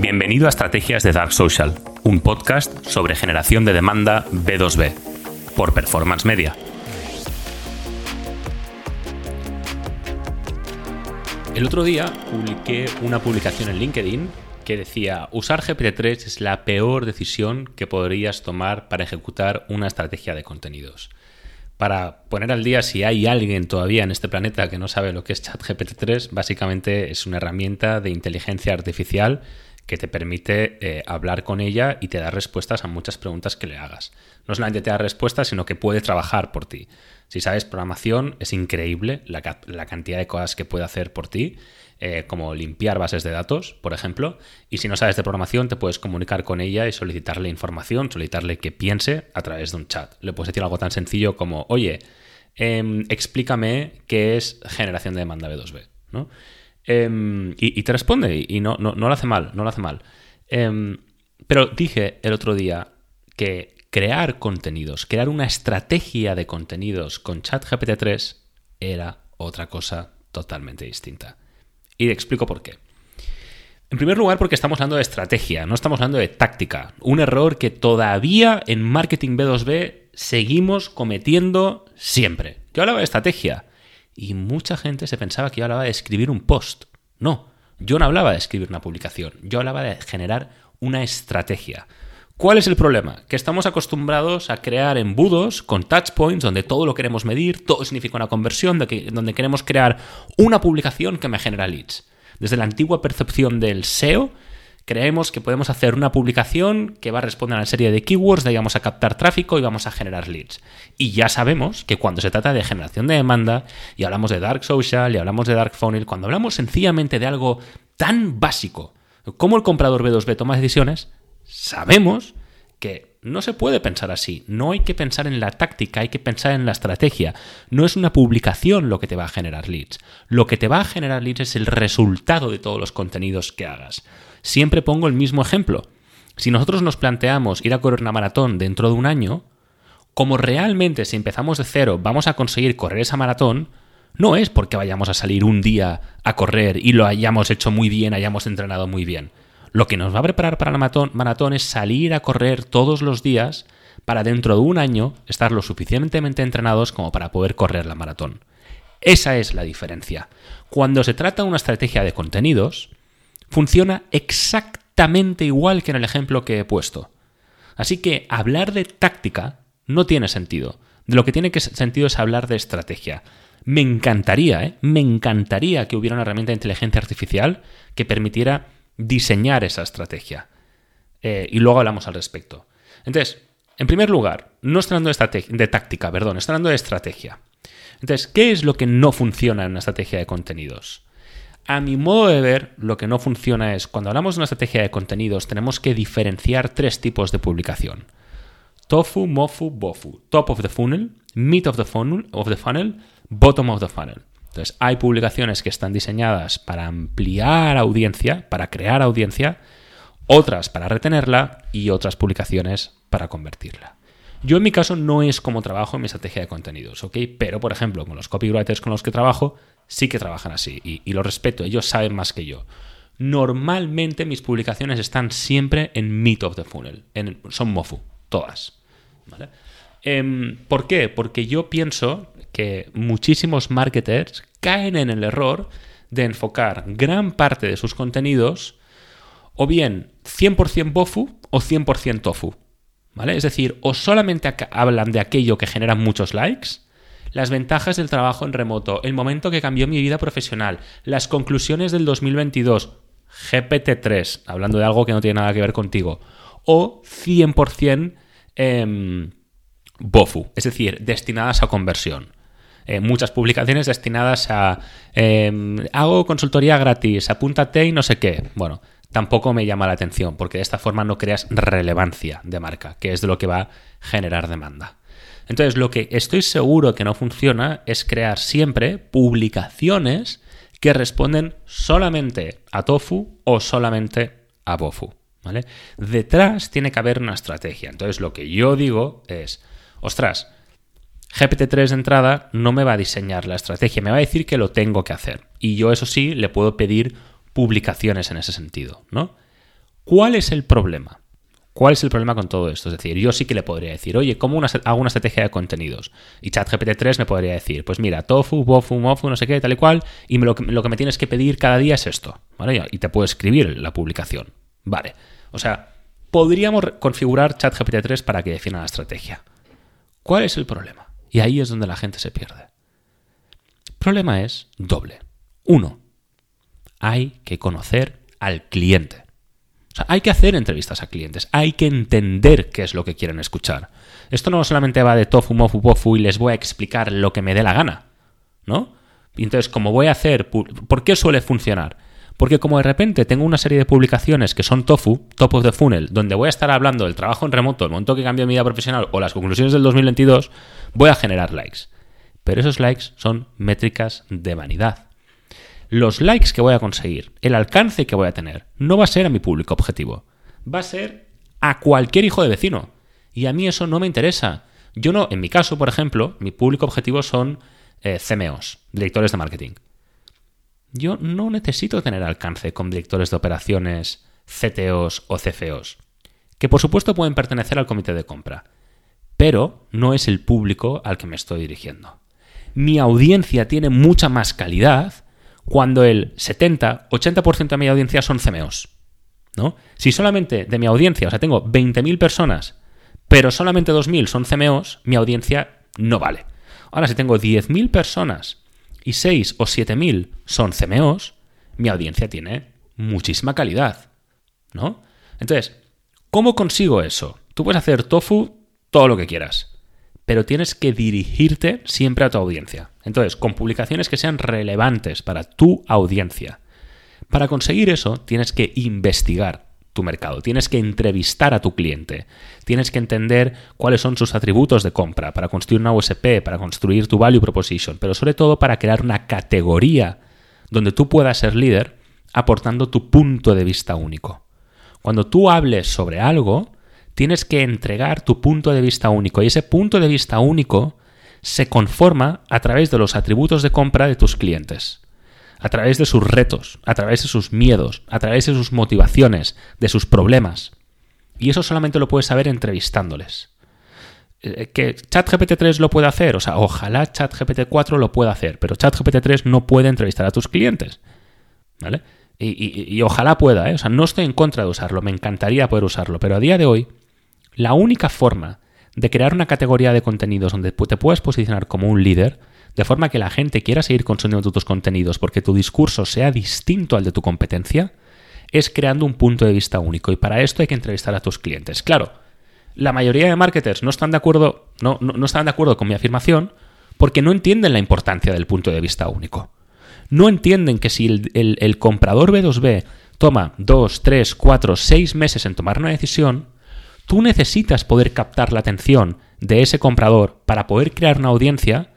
Bienvenido a Estrategias de Dark Social, un podcast sobre generación de demanda B2B, por Performance Media. El otro día publiqué una publicación en LinkedIn que decía, usar GPT-3 es la peor decisión que podrías tomar para ejecutar una estrategia de contenidos. Para poner al día si hay alguien todavía en este planeta que no sabe lo que es ChatGPT-3, básicamente es una herramienta de inteligencia artificial que te permite eh, hablar con ella y te da respuestas a muchas preguntas que le hagas. No solamente te da respuestas, sino que puede trabajar por ti. Si sabes programación, es increíble la, cantidad de cosas que puede hacer por ti, eh, como limpiar bases de datos, por ejemplo. Y si no sabes de programación, te puedes comunicar con ella y solicitarle información, solicitarle que piense a través de un chat. Le puedes decir algo tan sencillo como, oye, em, explícame qué es generación de demanda B2B. ¿no? Em, y, te responde y no, no, lo hace mal, no lo hace mal. Em, pero dije el otro día que crear contenidos, crear una estrategia de contenidos con ChatGPT 3 era otra cosa totalmente distinta. Y te explico por qué. En primer lugar, porque estamos hablando de estrategia, no estamos hablando de táctica. Un error que todavía en marketing B2B seguimos cometiendo siempre. Yo hablaba de estrategia y mucha gente se pensaba que yo hablaba de escribir un post. No, yo no hablaba de escribir una publicación, yo hablaba de generar una estrategia. ¿Cuál es el problema? Que estamos acostumbrados a crear embudos con touch points donde todo lo queremos medir, todo significa una conversión, donde queremos crear una publicación que me genera leads. Desde la antigua percepción del SEO, creemos que podemos hacer una publicación que va a responder a una serie de keywords, de vamos a captar tráfico y vamos a generar leads. Y ya sabemos que cuando se trata de generación de demanda, y hablamos de Dark Social, y hablamos de Dark Funnel, cuando hablamos sencillamente de algo tan básico como el comprador B2B toma decisiones, sabemos que no se puede pensar así. No hay que pensar en la táctica, hay que pensar en la estrategia. No es una publicación lo que te va a generar leads. Lo que te va a generar leads es el resultado de todos los contenidos que hagas. Siempre pongo el mismo ejemplo. Si nosotros nos planteamos ir a correr una maratón dentro de un año, como realmente si empezamos de cero vamos a conseguir correr esa maratón, no es porque vayamos a salir un día a correr y lo hayamos hecho muy bien, hayamos entrenado muy bien. Lo que nos va a preparar para la maratón, es salir a correr todos los días para dentro de un año estar lo suficientemente entrenados como para poder correr la maratón. Esa es la diferencia. Cuando se trata de una estrategia de contenidos, funciona exactamente igual que en el ejemplo que he puesto. Así que hablar de táctica no tiene sentido. De lo que tiene sentido es hablar de estrategia. Me encantaría, ¿eh? me encantaría que hubiera una herramienta de inteligencia artificial que permitiera diseñar esa estrategia. Eh, y luego hablamos al respecto. Entonces, en primer lugar, no estoy hablando de, de táctica, perdón, estoy hablando de estrategia. Entonces, ¿qué es lo que no funciona en una estrategia de contenidos? A mi modo de ver, lo que no funciona es, cuando hablamos de una estrategia de contenidos, tenemos que diferenciar tres tipos de publicación. Tofu, Mofu, Bofu. Top of the funnel, mid of the funnel, of the funnel bottom of the funnel. Entonces, hay publicaciones que están diseñadas para ampliar audiencia, para crear audiencia, otras para retenerla y otras publicaciones para convertirla. Yo en mi caso no es como trabajo en mi estrategia de contenidos, ¿ok? Pero, por ejemplo, con los copywriters con los que trabajo, sí que trabajan así y, lo respeto, ellos saben más que yo. Normalmente mis publicaciones están siempre en mid of the funnel, en, son MOFU, todas. Em, ¿Por qué? Porque yo pienso que muchísimos marketers caen en el error de enfocar gran parte de sus contenidos o bien 100% BOFU o 100% TOFU. ¿Vale? Es decir, o solamente hablan de aquello que genera muchos likes, las ventajas del trabajo en remoto, el momento que cambió mi vida profesional, las conclusiones del 2022, GPT-3, hablando de algo que no tiene nada que ver contigo, o 100% em, BOFU, es decir, destinadas a conversión. Eh, muchas publicaciones destinadas a em, hago consultoría gratis, apúntate y no sé qué. Bueno, tampoco me llama la atención porque de esta forma no creas relevancia de marca, que es de lo que va a generar demanda. Entonces, lo que estoy seguro que no funciona es crear siempre publicaciones que responden solamente a tofu o solamente a bofu. ¿vale? Detrás tiene que haber una estrategia. Entonces, lo que yo digo es, ostras, GPT-3 de entrada no me va a diseñar la estrategia, me va a decir que lo tengo que hacer. Y yo, eso sí, le puedo pedir publicaciones en ese sentido, ¿no? ¿Cuál es el problema? ¿Cuál es el problema con todo esto? Es decir, yo sí que le podría decir, oye, ¿cómo hago una estrategia de contenidos? Y ChatGPT 3 me podría decir, pues mira, tofu, bofu, mofu, no sé qué, tal y cual, y lo, que, me tienes que pedir cada día es esto, ¿vale? Y te puedo escribir la publicación, ¿vale? O sea, podríamos configurar ChatGPT 3 para que defina la estrategia. ¿Cuál es el problema? Y ahí es donde la gente se pierde. El problema es doble. Uno, hay que conocer al cliente. O sea, hay que hacer entrevistas a clientes, hay que entender qué es lo que quieren escuchar. Esto no solamente va de tofu, mofu, pofu y les voy a explicar lo que me dé la gana, ¿no? Entonces, como voy a hacer, ¿por qué suele funcionar? Porque como de repente tengo una serie de publicaciones que son tofu, top of the funnel, donde voy a estar hablando del trabajo en remoto, el momento que cambio mi vida profesional o las conclusiones del 2022, voy a generar likes. Pero esos likes son métricas de vanidad los likes que voy a conseguir, el alcance que voy a tener, no va a ser a mi público objetivo. Va a ser a cualquier hijo de vecino. Y a mí eso no me interesa. Yo no, en mi caso, por ejemplo, mi público objetivo son eh, CMOs, directores de marketing. Yo no necesito tener alcance con directores de operaciones, CTOs o CFOs, que por supuesto pueden pertenecer al comité de compra, pero no es el público al que me estoy dirigiendo. Mi audiencia tiene mucha más calidad cuando el 70, 80% de mi audiencia son CMOs. ¿no? Si solamente de mi audiencia, o sea, tengo 20.000 personas, pero solamente 2.000 son CMOs, mi audiencia no vale. Ahora, si tengo 10.000 personas y 6 o 7.000 son CMOs, mi audiencia tiene muchísima calidad. ¿No? Entonces, ¿cómo consigo eso? Tú puedes hacer tofu todo lo que quieras pero tienes que dirigirte siempre a tu audiencia. Entonces, con publicaciones que sean relevantes para tu audiencia. Para conseguir eso, tienes que investigar tu mercado, tienes que entrevistar a tu cliente, tienes que entender cuáles son sus atributos de compra para construir una USP, para construir tu value proposition, pero sobre todo para crear una categoría donde tú puedas ser líder aportando tu punto de vista único. Cuando tú hables sobre algo, tienes que entregar tu punto de vista único y ese punto de vista único se conforma a través de los atributos de compra de tus clientes, a través de sus retos, a través de sus miedos, a través de sus motivaciones, de sus problemas. Y eso solamente lo puedes saber entrevistándoles. Eh, que ChatGPT 3 lo puede hacer, o sea, ojalá ChatGPT 4 lo pueda hacer, pero ChatGPT 3 no puede entrevistar a tus clientes. ¿Vale? Y, ojalá pueda, ¿eh? o sea, no estoy en contra de usarlo, me encantaría poder usarlo, pero a día de hoy la única forma de crear una categoría de contenidos donde te puedas posicionar como un líder, de forma que la gente quiera seguir consumiendo tus contenidos porque tu discurso sea distinto al de tu competencia, es creando un punto de vista único. Y para esto hay que entrevistar a tus clientes. Claro, la mayoría de marketers no están de acuerdo, no, no, están de acuerdo con mi afirmación porque no entienden la importancia del punto de vista único. No entienden que si el, el comprador B2B toma 2, 3, 4, 6 meses en tomar una decisión, Tú necesitas poder captar la atención de ese comprador para poder crear una audiencia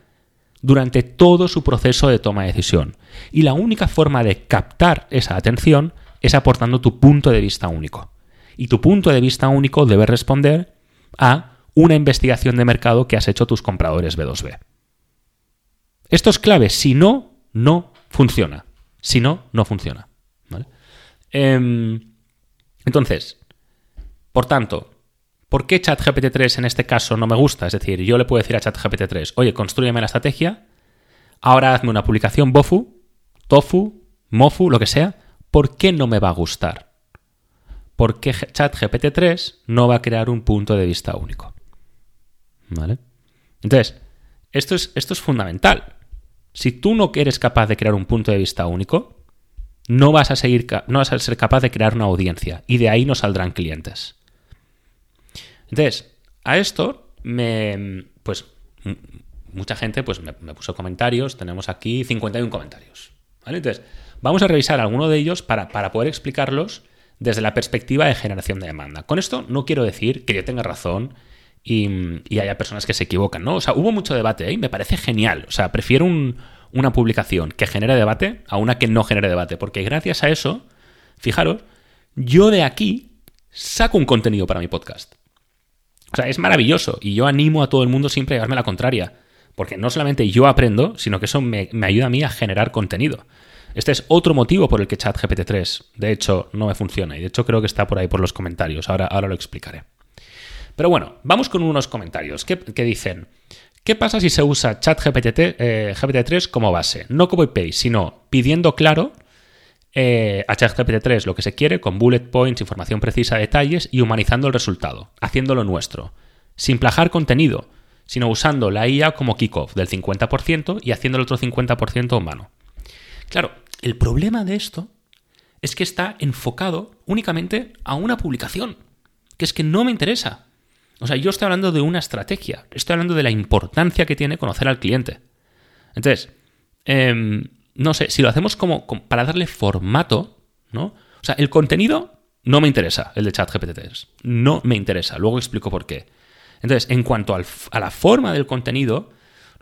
durante todo su proceso de toma de decisión. Y la única forma de captar esa atención es aportando tu punto de vista único. Y tu punto de vista único debe responder a una investigación de mercado que has hecho tus compradores B2B. Esto es clave. Si no, no funciona. Si no, no funciona. Em, entonces, por tanto, ¿Por qué ChatGPT 3 en este caso no me gusta? Es decir, yo le puedo decir a ChatGPT 3, oye, construyeme la estrategia, ahora hazme una publicación Bofu, Tofu, Mofu, lo que sea. ¿Por qué no me va a gustar? Porque ChatGPT 3 no va a crear un punto de vista único. ¿Vale? Entonces, esto es, esto es fundamental. Si tú no eres capaz de crear un punto de vista único, no vas a, seguir, no vas a ser capaz de crear una audiencia y de ahí no saldrán clientes. Entonces, a esto me, pues, mucha gente pues, me, puso comentarios, tenemos aquí 51 comentarios. Entonces, vamos a revisar alguno de ellos para, poder explicarlos desde la perspectiva de generación de demanda. Con esto no quiero decir que yo tenga razón y, haya personas que se equivocan, ¿no? O sea, hubo mucho debate ¿eh? y me parece genial. O sea, prefiero una publicación que genere debate a una que no genere debate, porque gracias a eso, fijaros, yo de aquí saco un contenido para mi podcast. O sea, es maravilloso y yo animo a todo el mundo siempre a llevarme la contraria, porque no solamente yo aprendo, sino que eso me, ayuda a mí a generar contenido. Este es otro motivo por el que ChatGPT 3, de hecho, no me funciona. Y de hecho creo que está por ahí por los comentarios. Ahora, ahora lo explicaré. Pero bueno, vamos con unos comentarios que, dicen, ¿qué pasa si se usa ChatGPT eh, GPT 3 como base? No como paste, sino pidiendo claro eh, a ChatGPT 3 lo que se quiere con bullet points, información precisa, detalles y humanizando el resultado, haciéndolo nuestro, sin plajar contenido, sino usando la IA como kickoff del 50% y haciendo el otro 50% humano. Claro, el problema de esto es que está enfocado únicamente a una publicación, que es que no me interesa. O sea, yo estoy hablando de una estrategia, estoy hablando de la importancia que tiene conocer al cliente. Entonces, em, no sé, si lo hacemos como, para darle formato, ¿no? O sea, el contenido no me interesa, el de ChatGPT No me interesa. Luego explico por qué. Entonces, en cuanto a la forma del contenido,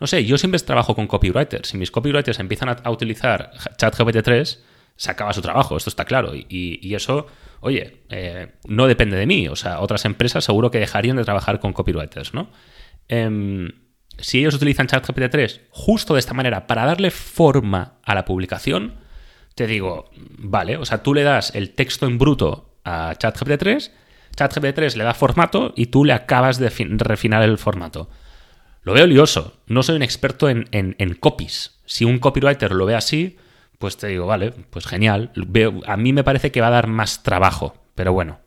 no sé, yo siempre trabajo con copywriters. Si mis copywriters empiezan a, utilizar ChatGPT 3, se acaba su trabajo, esto está claro. Y, eso, oye, eh, no depende de mí. O sea, otras empresas seguro que dejarían de trabajar con copywriters, ¿no? Em, si ellos utilizan ChatGPT 3 justo de esta manera para darle forma a la publicación, te digo, vale, o sea, tú le das el texto en bruto a ChatGPT 3, ChatGPT 3 le da formato y tú le acabas de refinar el formato. Lo veo lioso. No soy un experto en, copies. Si un copywriter lo ve así, pues te digo, vale, pues genial. A mí me parece que va a dar más trabajo, pero bueno.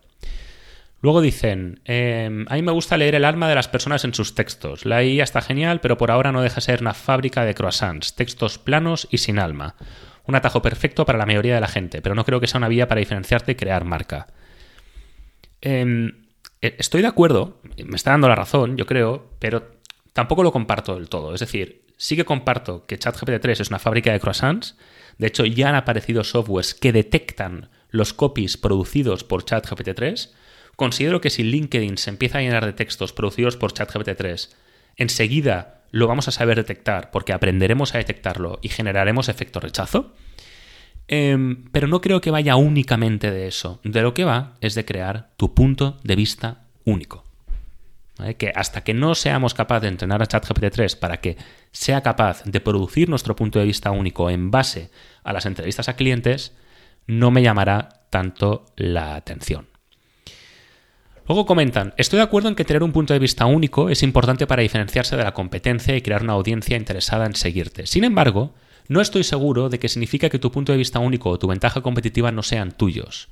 Luego dicen, em, a mí me gusta leer el alma de las personas en sus textos. La IA está genial, pero por ahora no deja ser una fábrica de croissants, textos planos y sin alma. Un atajo perfecto para la mayoría de la gente, pero no creo que sea una vía para diferenciarte y crear marca. Em, e, estoy de acuerdo, me está dando la razón, yo creo, pero tampoco lo comparto del todo. Es decir, sí que comparto que ChatGPT 3 es una fábrica de croissants. De hecho, ya han aparecido softwares que detectan los copies producidos por ChatGPT 3. Considero que si LinkedIn se empieza a llenar de textos producidos por ChatGPT 3, enseguida lo vamos a saber detectar porque aprenderemos a detectarlo y generaremos efecto rechazo. Em, pero no creo que vaya únicamente de eso. De lo que va es de crear tu punto de vista único. Que hasta que no seamos capaces de entrenar a ChatGPT 3 para que sea capaz de producir nuestro punto de vista único en base a las entrevistas a clientes, no me llamará tanto la atención. Luego comentan, estoy de acuerdo en que tener un punto de vista único es importante para diferenciarse de la competencia y crear una audiencia interesada en seguirte. Sin embargo, no estoy seguro de que significa que tu punto de vista único o tu ventaja competitiva no sean tuyos.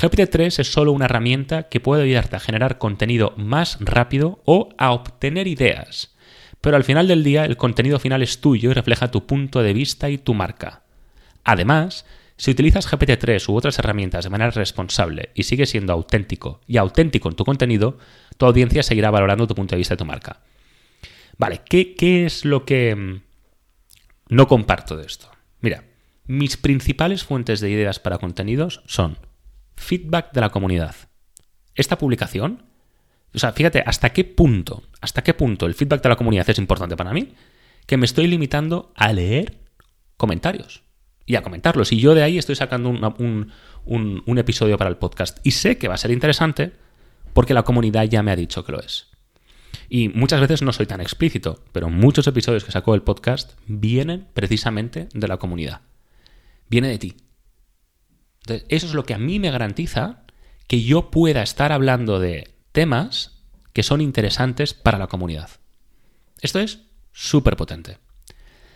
GPT-3 es solo una herramienta que puede ayudarte a generar contenido más rápido o a obtener ideas. Pero al final del día el contenido final es tuyo y refleja tu punto de vista y tu marca. Además, si utilizas GPT-3 u otras herramientas de manera responsable y sigues siendo auténtico y auténtico en tu contenido, tu audiencia seguirá valorando tu punto de vista y tu marca. Vale, ¿qué, qué es lo que mm, no comparto de esto? Mira, mis principales fuentes de ideas para contenidos son feedback de la comunidad. Esta publicación, o sea, fíjate hasta qué punto, hasta qué punto el feedback de la comunidad es importante para mí, que me estoy limitando a leer comentarios y a comentarlos. Y yo de ahí estoy sacando un, un, episodio para el podcast. Y sé que va a ser interesante porque la comunidad ya me ha dicho que lo es. Y muchas veces no soy tan explícito, pero muchos episodios que saco del podcast vienen precisamente de la comunidad. Viene de ti eso es lo que a mí me garantiza que yo pueda estar hablando de temas que son interesantes para la comunidad. Esto es súper potente.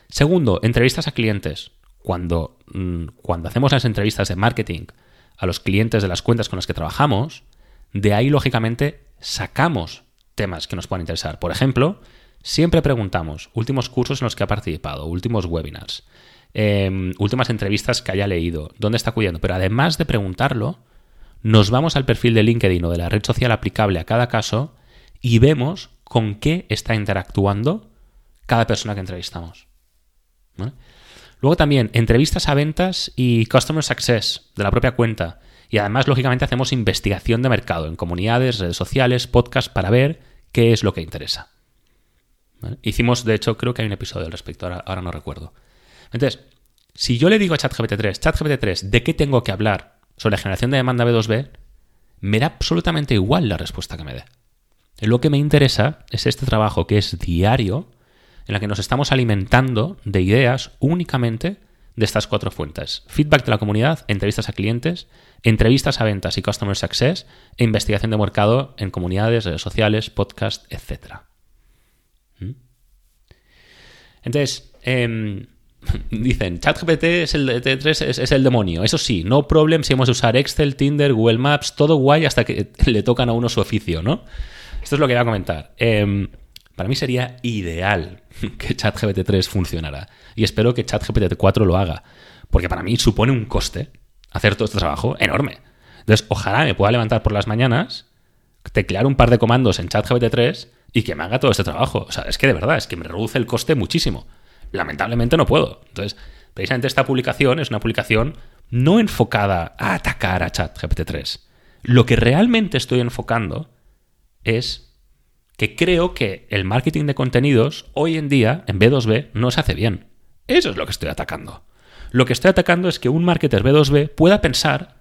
Segundo, entrevistas a clientes. Cuando, mm, cuando hacemos las entrevistas de marketing a los clientes de las cuentas con las que trabajamos, de ahí lógicamente sacamos temas que nos puedan interesar. Por ejemplo, siempre preguntamos últimos cursos en los que ha participado, últimos webinars, Em, últimas entrevistas que haya leído, dónde está acudiendo. Pero además de preguntarlo, nos vamos al perfil de LinkedIn o de la red social aplicable a cada caso y vemos con qué está interactuando cada persona que entrevistamos. Luego también entrevistas a ventas y Customer Success de la propia cuenta. Y además, lógicamente, hacemos investigación de mercado en comunidades, redes sociales, podcasts para ver qué es lo que interesa. Hicimos, de hecho, creo que hay un episodio al respecto, ahora no recuerdo. Entonces, si yo le digo a ChatGPT 3, ChatGPT 3, ¿de qué tengo que hablar sobre generación de demanda B2B? Me da absolutamente igual la respuesta que me dé. Lo que me interesa es este trabajo que es diario, en el que nos estamos alimentando de ideas únicamente de estas cuatro fuentes. Feedback de la comunidad, entrevistas a clientes, entrevistas a ventas y customer success e investigación de mercado en comunidades, redes sociales, podcast, etc. ¿Mm? Entonces, em, dicen, ChatGPT es el, T3 es, el demonio. Eso sí, no problem si hemos de usar Excel, Tinder, Google Maps, todo guay hasta que le tocan a uno su oficio, ¿no? Esto es lo que voy a comentar. Em, para mí sería ideal que ChatGPT 3 funcionara. Y espero que ChatGPT 4 lo haga. Porque para mí supone un coste hacer todo este trabajo enorme. Entonces, ojalá me pueda levantar por las mañanas, teclear un par de comandos en ChatGPT 3 y que me haga todo este trabajo. O sea, es que de verdad, es que me reduce el coste muchísimo. Lamentablemente no puedo. Entonces, precisamente esta publicación es una publicación no enfocada a atacar a ChatGPT 3. Lo que realmente estoy enfocando es que creo que el marketing de contenidos hoy en día en B2B no se hace bien. Eso es lo que estoy atacando. Lo que estoy atacando es que un marketer B2B pueda pensar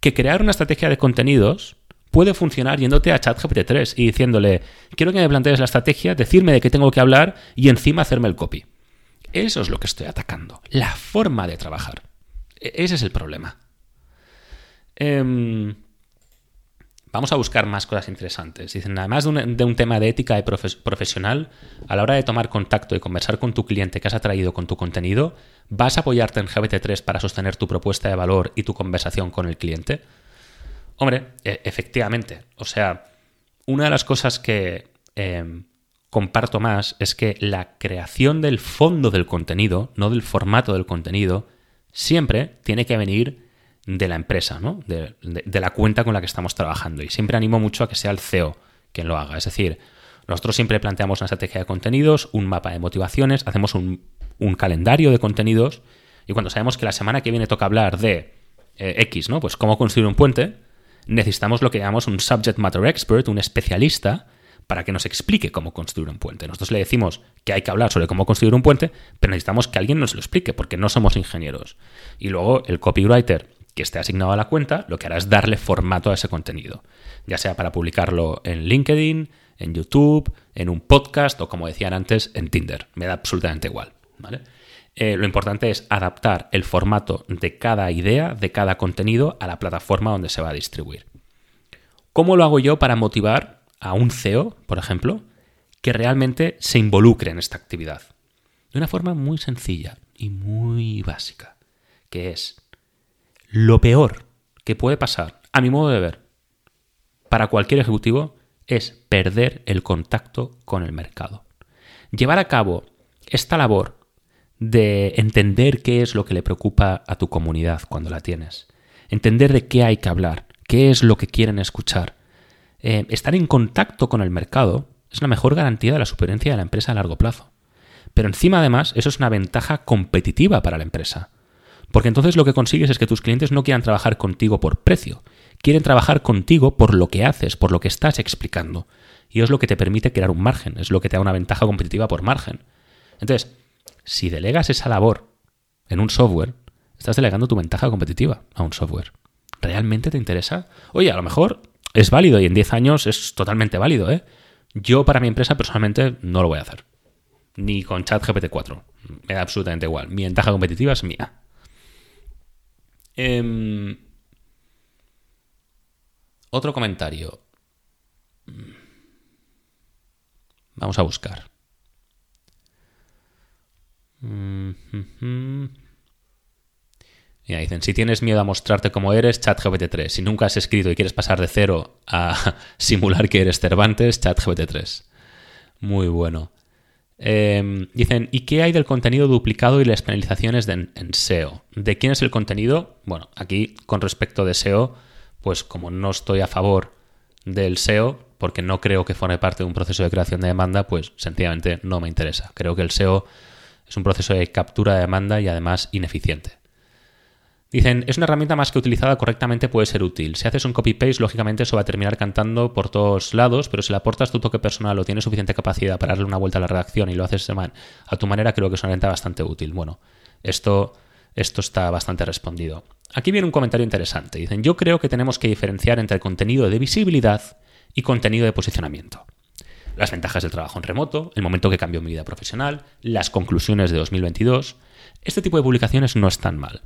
que crear una estrategia de contenidos puede funcionar yéndote a ChatGPT 3 y diciéndole, quiero que me plantees la estrategia, decirme de qué tengo que hablar y encima hacerme el copy. Eso es lo que estoy atacando. La forma de trabajar. E-, ese es el problema. Eh, Vamos a buscar más cosas interesantes. Dicen, además de un, tema de ética y profesional, a la hora de tomar contacto y conversar con tu cliente que has atraído con tu contenido, ¿vas a apoyarte en GPT-3 para sostener tu propuesta de valor y tu conversación con el cliente? Hombre, e, efectivamente. O sea, una de las cosas que em, comparto más es que la creación del fondo del contenido, no del formato del contenido, siempre tiene que venir de la empresa, ¿no? De, la cuenta con la que estamos trabajando. Y siempre animo mucho a que sea el CEO quien lo haga. Es decir, nosotros siempre planteamos una estrategia de contenidos, un mapa de motivaciones, hacemos un, calendario de contenidos y cuando sabemos que la semana que viene toca hablar de eh, X, ¿no? Pues cómo construir un puente, necesitamos lo que llamamos un subject matter expert, un especialista, para que nos explique cómo construir un puente. Nosotros le decimos que hay que hablar sobre cómo construir un puente, pero necesitamos que alguien nos lo explique, porque no somos ingenieros. Y luego el copywriter que esté asignado a la cuenta, lo que hará es darle formato a ese contenido, ya sea para publicarlo en LinkedIn, en YouTube, en un podcast o como decían antes, en Tinder. Me da absolutamente igual. Eh, lo importante es adaptar el formato de cada idea, de cada contenido a la plataforma donde se va a distribuir. ¿Cómo lo hago yo para motivar a un CEO, por ejemplo, que realmente se involucre en esta actividad? De una forma muy sencilla y muy básica, que es lo peor que puede pasar, a mi modo de ver, para cualquier ejecutivo es perder el contacto con el mercado. Llevar a cabo esta labor de entender qué es lo que le preocupa a tu comunidad cuando la tienes, entender de qué hay que hablar, qué es lo que quieren escuchar, eh, estar en contacto con el mercado es la mejor garantía de la supervivencia de la empresa a largo plazo. Pero encima además eso es una ventaja competitiva para la empresa. Porque entonces lo que consigues es que tus clientes no quieran trabajar contigo por precio, quieren trabajar contigo por lo que haces, por lo que estás explicando. Y es lo que te permite crear un margen, es lo que te da una ventaja competitiva por margen. Entonces, si delegas esa labor en un software, estás delegando tu ventaja competitiva a un software. ¿Realmente te interesa? Oye, a lo mejor es válido y en 10 años es totalmente válido, ¿eh? Yo para mi empresa personalmente no lo voy a hacer. Ni con ChatGPT 4. Me da absolutamente igual. Mi ventaja competitiva es mía. Em, otro comentario. Vamos a buscar. Ya dicen, si tienes miedo a mostrarte como eres, ChatGPT 3. Si nunca has escrito y quieres pasar de cero a simular que eres Cervantes, ChatGPT 3. Muy bueno. Em, dicen, ¿y qué hay del contenido duplicado y las penalizaciones en SEO? ¿De quién es el contenido? Bueno, aquí con respecto de SEO, pues como no estoy a favor del SEO, porque no creo que forme parte de un proceso de creación de demanda, pues sencillamente no me interesa. Creo que el SEO es un proceso de captura de demanda y además ineficiente. Dicen, es una herramienta más que utilizada correctamente puede ser útil. Si haces un copy-paste, lógicamente eso va a terminar cantando por todos lados, pero si le aportas tu toque personal o tienes suficiente capacidad para darle una vuelta a la redacción y lo haces a tu manera, creo que es una herramienta bastante útil. Bueno, esto, esto está bastante respondido. Aquí viene un comentario interesante. Dicen, yo creo que tenemos que diferenciar entre contenido de visibilidad y contenido de posicionamiento. Las ventajas del trabajo en remoto, el momento que cambió mi vida profesional, las conclusiones de 2022 Este tipo de publicaciones no están mal.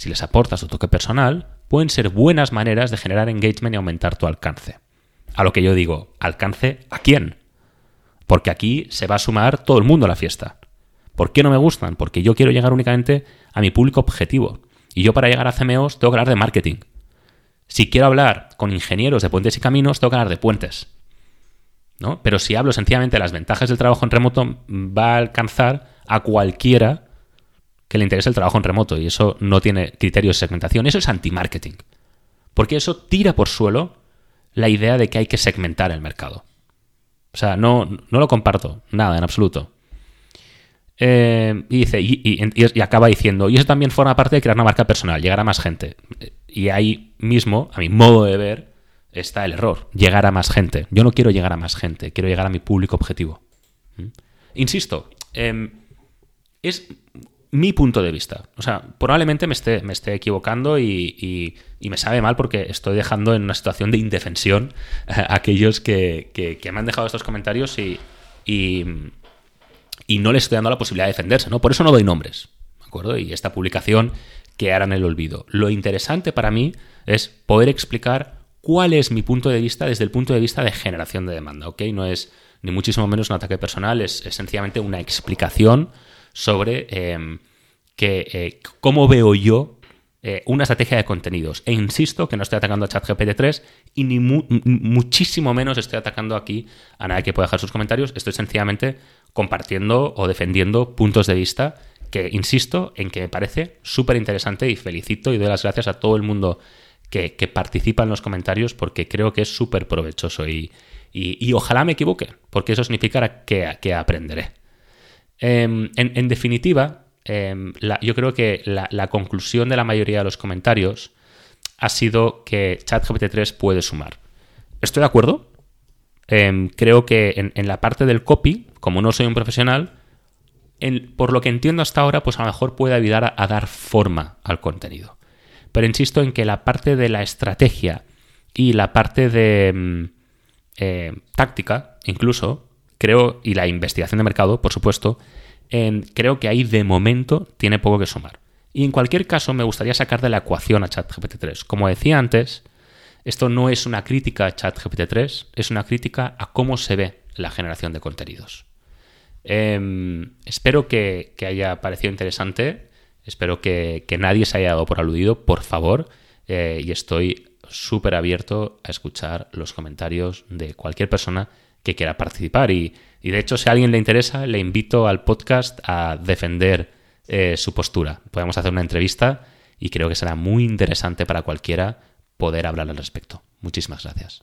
Si les aportas tu toque personal, pueden ser buenas maneras de generar engagement y aumentar tu alcance. A lo que yo digo, ¿alcance a quién? Porque aquí se va a sumar todo el mundo a la fiesta. ¿Por qué no me gustan? Porque yo quiero llegar únicamente a mi público objetivo. Y yo para llegar a CMOs tengo que hablar de marketing. Si quiero hablar con ingenieros de puentes y caminos, tengo que hablar de puentes. ¿no? Pero si hablo sencillamente de las ventajas del trabajo en remoto, va a alcanzar a cualquiera que le interese el trabajo en remoto. Y eso no tiene criterios de segmentación. Eso es anti-marketing. Porque eso tira por suelo la idea de que hay que segmentar el mercado. O sea, no, no lo comparto, nada, en absoluto. Eh, y dice, y, acaba diciendo, y eso también forma parte de crear una marca personal, llegar a más gente. Y ahí mismo, a mi modo de ver, está el error, llegar a más gente. Yo no quiero llegar a más gente, quiero llegar a mi público objetivo. ¿Mm? Insisto, em, es mi punto de vista. O sea, probablemente me esté, me esté equivocando y, me sabe mal porque estoy dejando en una situación de indefensión a aquellos que, me han dejado estos comentarios y, y, no les estoy dando la posibilidad de defenderse, ¿no? Por eso no doy nombres, ¿de acuerdo? Y esta publicación quedará en el olvido. Lo interesante para mí es poder explicar cuál es mi punto de vista desde el punto de vista de generación de demanda, ¿ok? No es ni muchísimo menos un ataque personal, es, es sencillamente una explicación sobre em, que, eh, cómo veo yo eh, una estrategia de contenidos. E insisto que no estoy atacando a ChatGPT 3 y ni muchísimo menos estoy atacando aquí a nadie que pueda dejar sus comentarios. Estoy sencillamente compartiendo o defendiendo puntos de vista que insisto en que me parece súper interesante y felicito y doy las gracias a todo el mundo que, participa en los comentarios porque creo que es súper provechoso y, ojalá me equivoque, porque eso significa que, que aprenderé. Em, en, definitiva, em, yo creo que la, conclusión de la mayoría de los comentarios ha sido que ChatGPT 3 puede sumar. Estoy de acuerdo. Em, creo que en, la parte del copy, como no soy un profesional, por lo que entiendo hasta ahora, pues a lo mejor puede ayudar a, dar forma al contenido. Pero insisto en que la parte de la estrategia y la parte de eh, táctica, incluso, creo, y la investigación de mercado, por supuesto, creo que ahí de momento tiene poco que sumar. Y en cualquier caso, me gustaría sacar de la ecuación a ChatGPT 3. Como decía antes, esto no es una crítica a ChatGPT 3, es una crítica a cómo se ve la generación de contenidos. Em, espero que, haya parecido interesante, espero que, nadie se haya dado por aludido, por favor, eh, y estoy súper abierto a escuchar los comentarios de cualquier persona que quiera participar. Y, de hecho, si a alguien le interesa, le invito al podcast a defender eh, su postura. Podemos hacer una entrevista y creo que será muy interesante para cualquiera poder hablar al respecto. Muchísimas gracias.